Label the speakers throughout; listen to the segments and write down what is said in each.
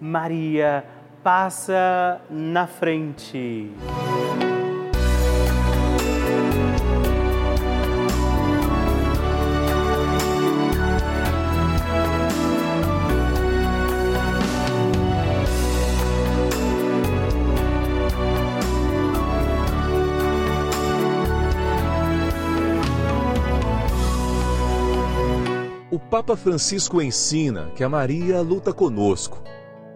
Speaker 1: Maria passa na frente.
Speaker 2: O Papa Francisco ensina que a Maria luta conosco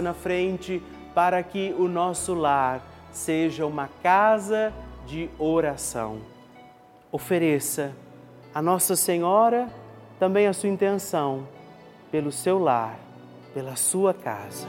Speaker 1: na frente para que o nosso lar seja uma casa de oração. Ofereça a Nossa Senhora também a sua intenção pelo seu lar, pela sua casa.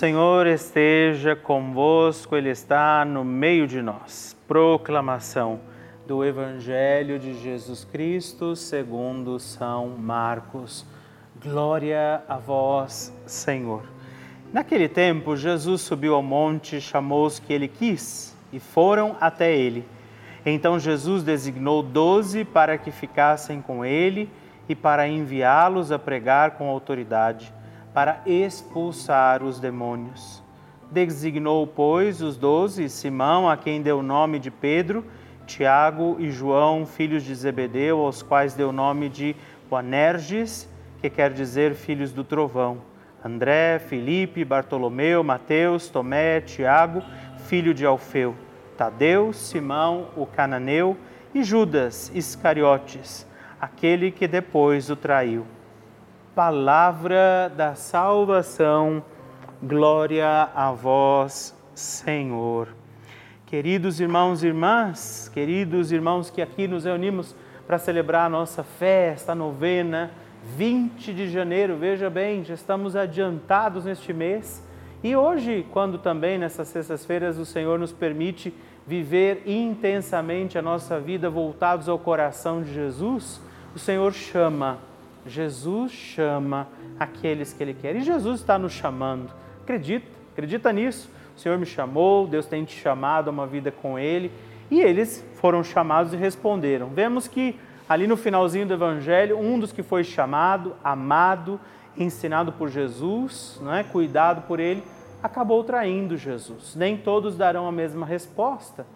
Speaker 1: Senhor esteja convosco, Ele está no meio de nós. Proclamação do Evangelho de Jesus Cristo segundo São Marcos. Glória a vós, Senhor. Naquele tempo, Jesus subiu ao monte, chamou os que ele quis e foram até ele. Então Jesus designou doze para que ficassem com ele e para enviá-los a pregar com autoridade para expulsar os demônios. Designou, pois, os doze, Simão, a quem deu o nome de Pedro, Tiago e João, filhos de Zebedeu, aos quais deu o nome de Boanerges, que quer dizer filhos do trovão, André, Felipe, Bartolomeu, Mateus, Tomé, Tiago, filho de Alfeu, Tadeu, Simão, o cananeu e Judas Iscariotes, aquele que depois o traiu palavra da salvação. Glória a vós, Senhor. Queridos irmãos e irmãs, queridos irmãos que aqui nos reunimos para celebrar a nossa festa, a novena, 20 de janeiro, veja bem, já estamos adiantados neste mês. E hoje, quando também nessas sextas-feiras o Senhor nos permite viver intensamente a nossa vida voltados ao coração de Jesus, o Senhor chama Jesus chama aqueles que Ele quer. E Jesus está nos chamando. Acredita, acredita nisso. O Senhor me chamou, Deus tem te chamado a uma vida com Ele. E eles foram chamados e responderam. Vemos que ali no finalzinho do Evangelho, um dos que foi chamado, amado, ensinado por Jesus, não é? cuidado por Ele, acabou traindo Jesus. Nem todos darão a mesma resposta.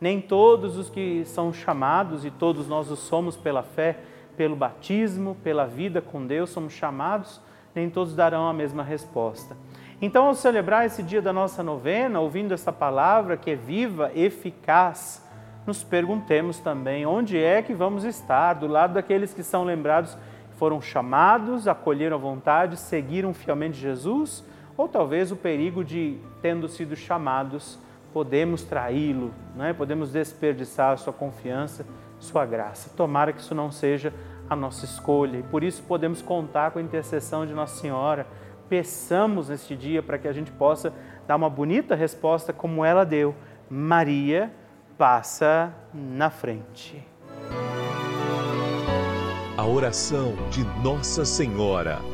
Speaker 1: Nem todos os que são chamados, e todos nós o somos pela fé, pelo batismo, pela vida com Deus, somos chamados, nem todos darão a mesma resposta. Então, ao celebrar esse dia da nossa novena, ouvindo essa palavra que é viva, eficaz, nos perguntemos também onde é que vamos estar, do lado daqueles que são lembrados, foram chamados, acolheram a vontade, seguiram fielmente Jesus, ou talvez o perigo de, tendo sido chamados, podemos traí-lo, né? podemos desperdiçar a sua confiança, sua graça. Tomara que isso não seja a nossa escolha e por isso podemos contar com a intercessão de Nossa Senhora. Peçamos neste dia para que a gente possa dar uma bonita resposta como ela deu. Maria passa na frente.
Speaker 2: A oração de Nossa Senhora.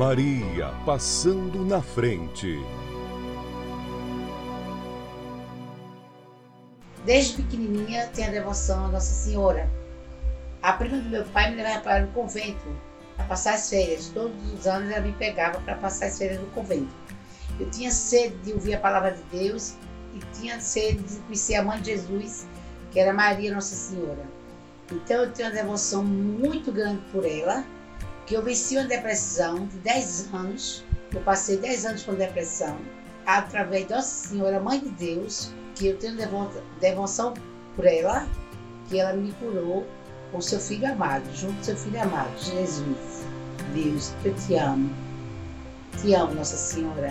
Speaker 2: Maria passando na frente.
Speaker 3: Desde pequenininha tenho a devoção a Nossa Senhora. A prima do meu pai me levava para o convento para passar as férias. Todos os anos ela me pegava para passar as férias no convento. Eu tinha sede de ouvir a palavra de Deus e tinha sede de conhecer a mãe de Jesus, que era Maria Nossa Senhora. Então eu tenho uma devoção muito grande por ela que eu venci uma depressão de 10 anos. Eu passei 10 anos com depressão, através de Nossa Senhora, Mãe de Deus, que eu tenho devoção por ela, que ela me curou com seu filho amado, junto com seu filho amado, Jesus. Deus, eu te amo. Te amo, Nossa Senhora.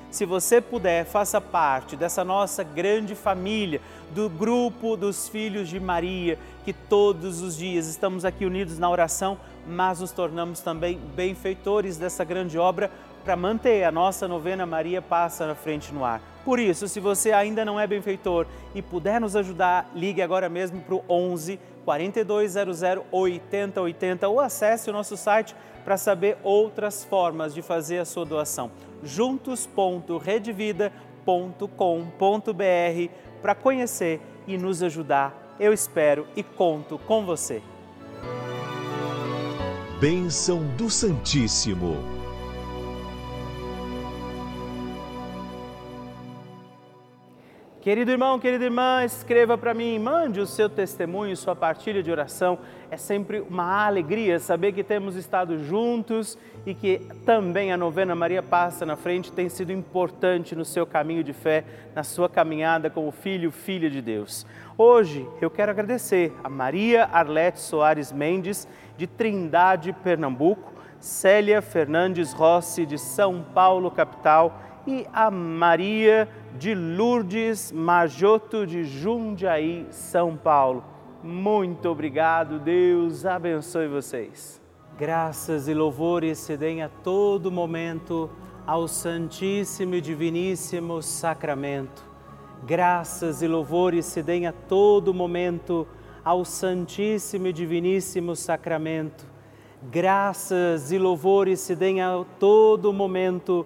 Speaker 1: Se você puder, faça parte dessa nossa grande família, do grupo dos filhos de Maria, que todos os dias estamos aqui unidos na oração mas nos tornamos também benfeitores dessa grande obra para manter a nossa novena Maria Passa na Frente no Ar. Por isso, se você ainda não é benfeitor e puder nos ajudar, ligue agora mesmo para o 11 4200 8080 ou acesse o nosso site para saber outras formas de fazer a sua doação. juntos.redvida.com.br para conhecer e nos ajudar. Eu espero e conto com você.
Speaker 2: Bênção do Santíssimo.
Speaker 1: Querido irmão, querida irmã, escreva para mim, mande o seu testemunho, sua partilha de oração. É sempre uma alegria saber que temos estado juntos e que também a novena Maria Passa na Frente tem sido importante no seu caminho de fé, na sua caminhada como filho, filha de Deus. Hoje eu quero agradecer a Maria Arlete Soares Mendes, de Trindade, Pernambuco, Célia Fernandes Rossi, de São Paulo, capital, e a Maria de Lourdes Majoto, de Jundiaí, São Paulo. Muito obrigado, Deus abençoe vocês. Graças e louvores se deem a todo momento ao Santíssimo e Diviníssimo Sacramento graças e louvores se deem a todo momento ao Santíssimo e Diviníssimo Sacramento. Graças e louvores se deem a todo momento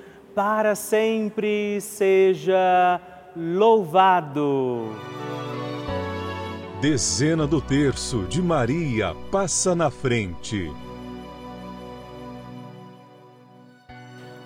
Speaker 1: para sempre seja louvado.
Speaker 2: Dezena do terço de Maria passa na frente.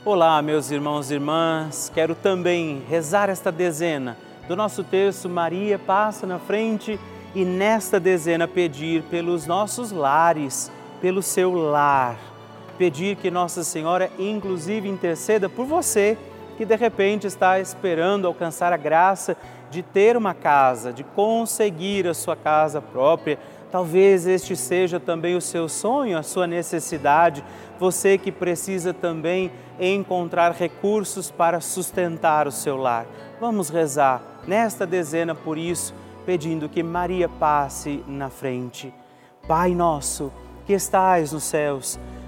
Speaker 1: Olá, meus irmãos e irmãs, quero também rezar esta dezena do nosso terço Maria passa na frente e nesta dezena pedir pelos nossos lares, pelo seu lar. Pedir que Nossa Senhora, inclusive, interceda por você que de repente está esperando alcançar a graça de ter uma casa, de conseguir a sua casa própria. Talvez este seja também o seu sonho, a sua necessidade. Você que precisa também encontrar recursos para sustentar o seu lar. Vamos rezar nesta dezena por isso, pedindo que Maria passe na frente. Pai nosso, que estais nos céus,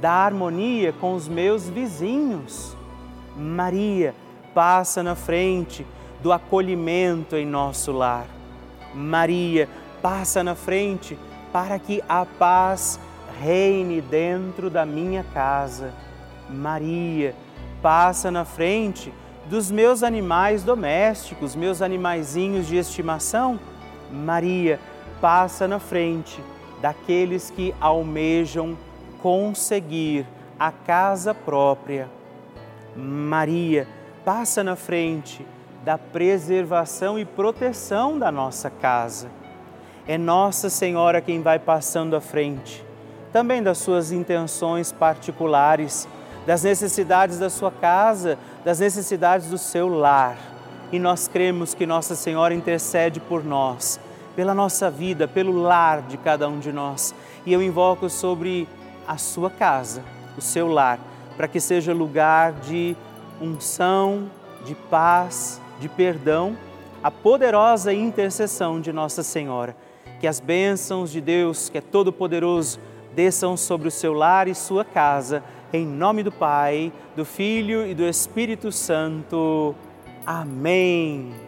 Speaker 1: da harmonia com os meus vizinhos. Maria, passa na frente do acolhimento em nosso lar. Maria, passa na frente para que a paz reine dentro da minha casa. Maria, passa na frente dos meus animais domésticos, meus animaizinhos de estimação, Maria passa na frente daqueles que almejam conseguir a casa própria. Maria passa na frente da preservação e proteção da nossa casa. É Nossa Senhora quem vai passando à frente, também das suas intenções particulares das necessidades da sua casa, das necessidades do seu lar. E nós cremos que Nossa Senhora intercede por nós, pela nossa vida, pelo lar de cada um de nós. E eu invoco sobre a sua casa, o seu lar, para que seja lugar de unção, de paz, de perdão, a poderosa intercessão de Nossa Senhora. Que as bênçãos de Deus, que é todo-poderoso, desçam sobre o seu lar e sua casa em nome do Pai, do Filho e do Espírito Santo. Amém.